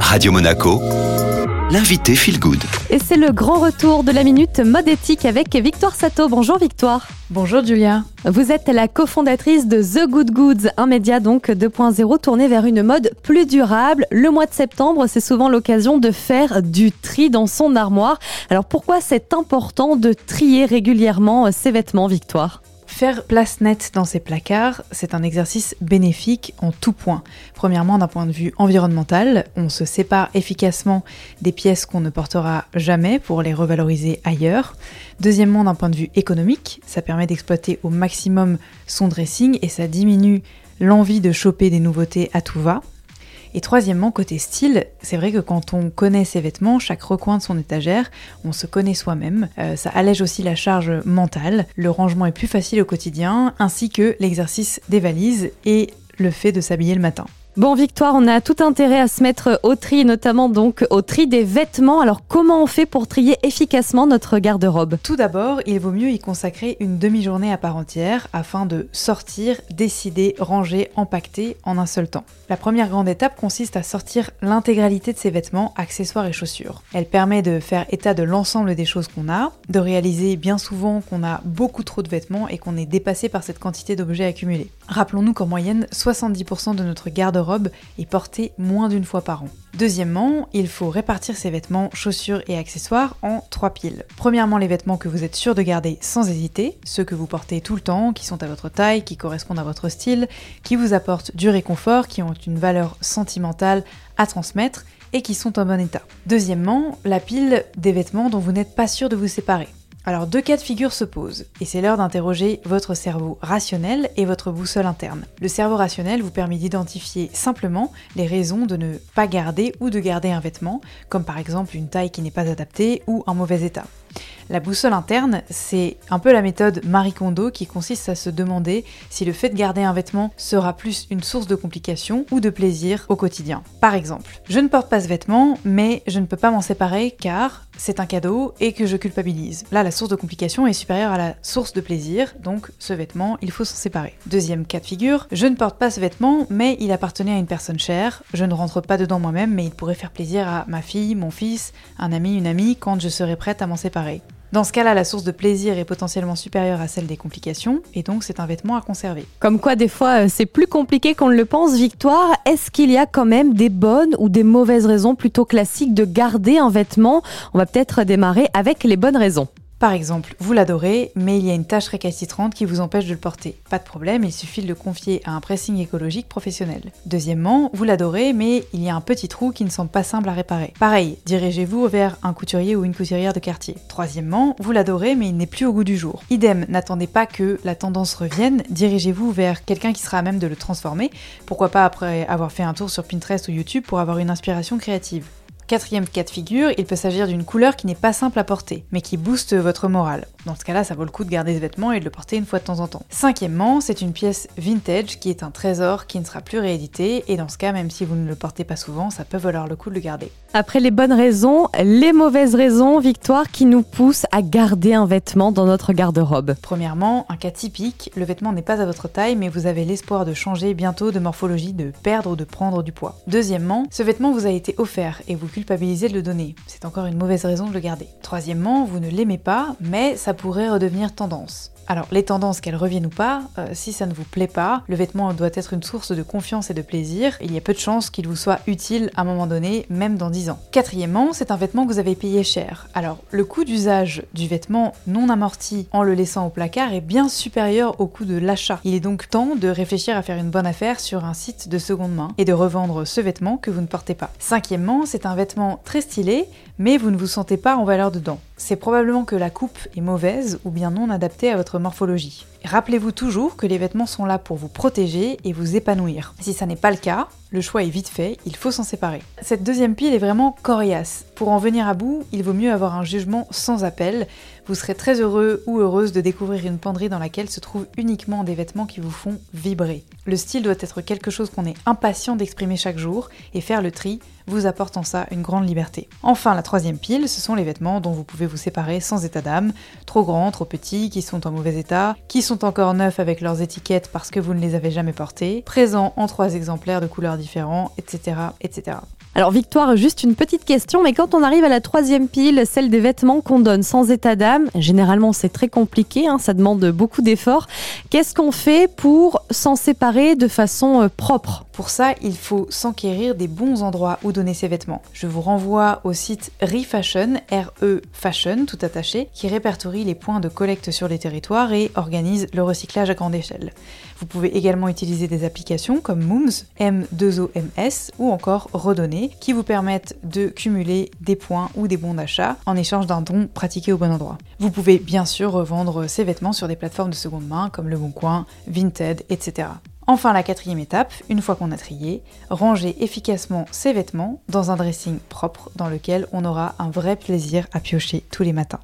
Radio Monaco, l'invité Feel Good. Et c'est le grand retour de la minute mode éthique avec Victoire Sato. Bonjour Victoire. Bonjour Julia. Vous êtes la cofondatrice de The Good Goods, un média donc 2.0 tourné vers une mode plus durable. Le mois de septembre, c'est souvent l'occasion de faire du tri dans son armoire. Alors pourquoi c'est important de trier régulièrement ses vêtements, Victoire? Faire place nette dans ses placards, c'est un exercice bénéfique en tout point. Premièrement, d'un point de vue environnemental, on se sépare efficacement des pièces qu'on ne portera jamais pour les revaloriser ailleurs. Deuxièmement, d'un point de vue économique, ça permet d'exploiter au maximum son dressing et ça diminue l'envie de choper des nouveautés à tout va. Et troisièmement, côté style, c'est vrai que quand on connaît ses vêtements, chaque recoin de son étagère, on se connaît soi-même. Euh, ça allège aussi la charge mentale, le rangement est plus facile au quotidien, ainsi que l'exercice des valises et le fait de s'habiller le matin. Bon, Victoire, on a tout intérêt à se mettre au tri, notamment donc au tri des vêtements. Alors, comment on fait pour trier efficacement notre garde-robe? Tout d'abord, il vaut mieux y consacrer une demi-journée à part entière afin de sortir, décider, ranger, empaqueter en un seul temps. La première grande étape consiste à sortir l'intégralité de ses vêtements, accessoires et chaussures. Elle permet de faire état de l'ensemble des choses qu'on a, de réaliser bien souvent qu'on a beaucoup trop de vêtements et qu'on est dépassé par cette quantité d'objets accumulés. Rappelons-nous qu'en moyenne, 70% de notre garde-robe robe est portée moins d'une fois par an. Deuxièmement, il faut répartir ses vêtements, chaussures et accessoires en trois piles. Premièrement, les vêtements que vous êtes sûr de garder sans hésiter, ceux que vous portez tout le temps, qui sont à votre taille, qui correspondent à votre style, qui vous apportent du réconfort, qui ont une valeur sentimentale à transmettre et qui sont en bon état. Deuxièmement, la pile des vêtements dont vous n'êtes pas sûr de vous séparer. Alors deux cas de figure se posent, et c'est l'heure d'interroger votre cerveau rationnel et votre boussole interne. Le cerveau rationnel vous permet d'identifier simplement les raisons de ne pas garder ou de garder un vêtement, comme par exemple une taille qui n'est pas adaptée ou un mauvais état. La boussole interne, c'est un peu la méthode Marie Kondo qui consiste à se demander si le fait de garder un vêtement sera plus une source de complications ou de plaisir au quotidien. Par exemple, je ne porte pas ce vêtement, mais je ne peux pas m'en séparer car c'est un cadeau et que je culpabilise. Là, la source de complication est supérieure à la source de plaisir, donc ce vêtement, il faut s'en séparer. Deuxième cas de figure, je ne porte pas ce vêtement, mais il appartenait à une personne chère, je ne rentre pas dedans moi-même, mais il pourrait faire plaisir à ma fille, mon fils, un ami, une amie, quand je serai prête à m'en séparer. Dans ce cas-là, la source de plaisir est potentiellement supérieure à celle des complications, et donc c'est un vêtement à conserver. Comme quoi, des fois, euh, c'est plus compliqué qu'on ne le pense. Victoire, est-ce qu'il y a quand même des bonnes ou des mauvaises raisons plutôt classiques de garder un vêtement? On va peut-être démarrer avec les bonnes raisons. Par exemple, vous l'adorez, mais il y a une tâche récalcitrante qui vous empêche de le porter. Pas de problème, il suffit de le confier à un pressing écologique professionnel. Deuxièmement, vous l'adorez, mais il y a un petit trou qui ne semble pas simple à réparer. Pareil, dirigez-vous vers un couturier ou une couturière de quartier. Troisièmement, vous l'adorez, mais il n'est plus au goût du jour. Idem, n'attendez pas que la tendance revienne, dirigez-vous vers quelqu'un qui sera à même de le transformer. Pourquoi pas après avoir fait un tour sur Pinterest ou YouTube pour avoir une inspiration créative. Quatrième cas de figure, il peut s'agir d'une couleur qui n'est pas simple à porter, mais qui booste votre morale. Dans ce cas-là, ça vaut le coup de garder ce vêtement et de le porter une fois de temps en temps. Cinquièmement, c'est une pièce vintage qui est un trésor qui ne sera plus réédité, et dans ce cas, même si vous ne le portez pas souvent, ça peut valoir le coup de le garder. Après les bonnes raisons, les mauvaises raisons, Victoire, qui nous poussent à garder un vêtement dans notre garde-robe. Premièrement, un cas typique, le vêtement n'est pas à votre taille, mais vous avez l'espoir de changer bientôt de morphologie, de perdre ou de prendre du poids. Deuxièmement, ce vêtement vous a été offert et vous culpabiliser de le donner. C'est encore une mauvaise raison de le garder. Troisièmement, vous ne l'aimez pas, mais ça pourrait redevenir tendance. Alors, les tendances, qu'elles reviennent ou pas, euh, si ça ne vous plaît pas, le vêtement doit être une source de confiance et de plaisir. Il y a peu de chances qu'il vous soit utile à un moment donné, même dans 10 ans. Quatrièmement, c'est un vêtement que vous avez payé cher. Alors, le coût d'usage du vêtement non amorti en le laissant au placard est bien supérieur au coût de l'achat. Il est donc temps de réfléchir à faire une bonne affaire sur un site de seconde main et de revendre ce vêtement que vous ne portez pas. Cinquièmement, c'est un vêtement très stylé, mais vous ne vous sentez pas en valeur dedans. C'est probablement que la coupe est mauvaise ou bien non adaptée à votre morphologie. Rappelez-vous toujours que les vêtements sont là pour vous protéger et vous épanouir. Si ça n'est pas le cas, le choix est vite fait, il faut s'en séparer. Cette deuxième pile est vraiment coriace. Pour en venir à bout, il vaut mieux avoir un jugement sans appel. Vous serez très heureux ou heureuse de découvrir une penderie dans laquelle se trouvent uniquement des vêtements qui vous font vibrer. Le style doit être quelque chose qu'on est impatient d'exprimer chaque jour et faire le tri vous apporte en ça une grande liberté. Enfin, la troisième pile, ce sont les vêtements dont vous pouvez vous séparer sans état d'âme, trop grands, trop petits, qui sont en mauvais état, qui sont encore neufs avec leurs étiquettes parce que vous ne les avez jamais portés, présents en trois exemplaires de couleurs différents, etc. etc. Alors Victoire, juste une petite question, mais quand on arrive à la troisième pile, celle des vêtements qu'on donne sans état d'âme, généralement c'est très compliqué, hein, ça demande beaucoup d'efforts. Qu'est-ce qu'on fait pour s'en séparer de façon euh, propre? Pour ça, il faut s'enquérir des bons endroits où donner ses vêtements. Je vous renvoie au site ReFashion, R-E Fashion, tout attaché, qui répertorie les points de collecte sur les territoires et organise le recyclage à grande échelle. Vous pouvez également utiliser des applications comme Mooms, M2OMS ou encore Redonner qui vous permettent de cumuler des points ou des bons d'achat en échange d'un don pratiqué au bon endroit. Vous pouvez bien sûr revendre ces vêtements sur des plateformes de seconde main comme Le Bon Coin, Vinted, etc. Enfin, la quatrième étape, une fois qu'on a trié, ranger efficacement ses vêtements dans un dressing propre dans lequel on aura un vrai plaisir à piocher tous les matins.